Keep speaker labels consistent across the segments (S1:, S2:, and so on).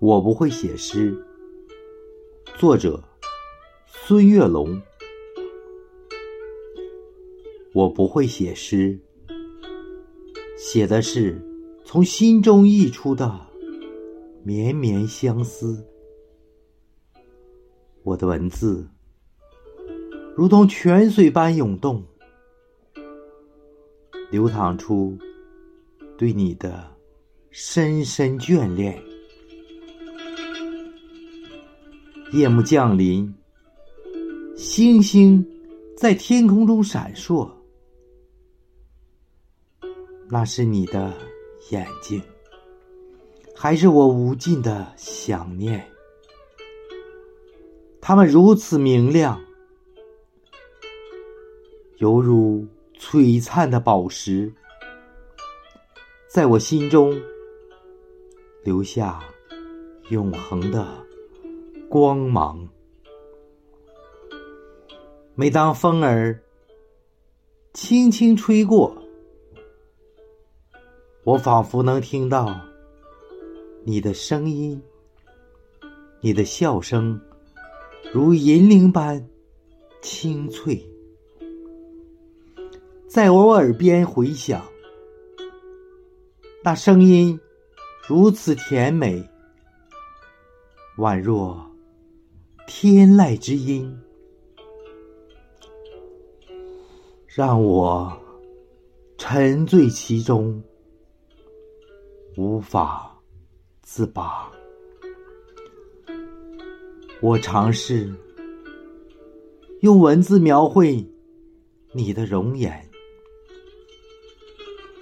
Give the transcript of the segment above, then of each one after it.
S1: 我不会写诗。作者：孙月龙。我不会写诗，写的是从心中溢出的绵绵相思。我的文字如同泉水般涌动，流淌出对你的深深眷恋。夜幕降临，星星在天空中闪烁，那是你的眼睛，还是我无尽的想念？它们如此明亮，犹如璀璨的宝石，在我心中留下永恒的。光芒。每当风儿轻轻吹过，我仿佛能听到你的声音，你的笑声如银铃般清脆，在我耳边回响。那声音如此甜美，宛若。天籁之音，让我沉醉其中，无法自拔。我尝试用文字描绘你的容颜，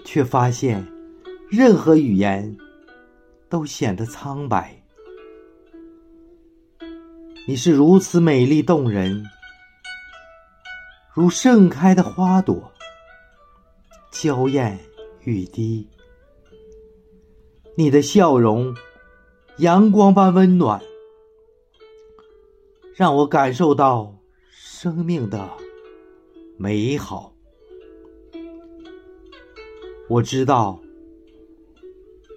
S1: 却发现任何语言都显得苍白。你是如此美丽动人，如盛开的花朵，娇艳欲滴。你的笑容，阳光般温暖，让我感受到生命的美好。我知道，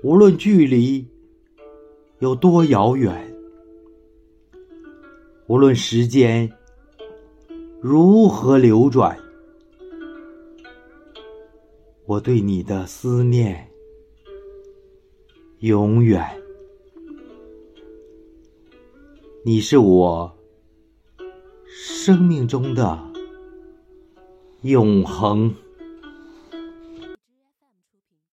S1: 无论距离有多遥远。无论时间如何流转，我对你的思念永远。你是我生命中的永恒。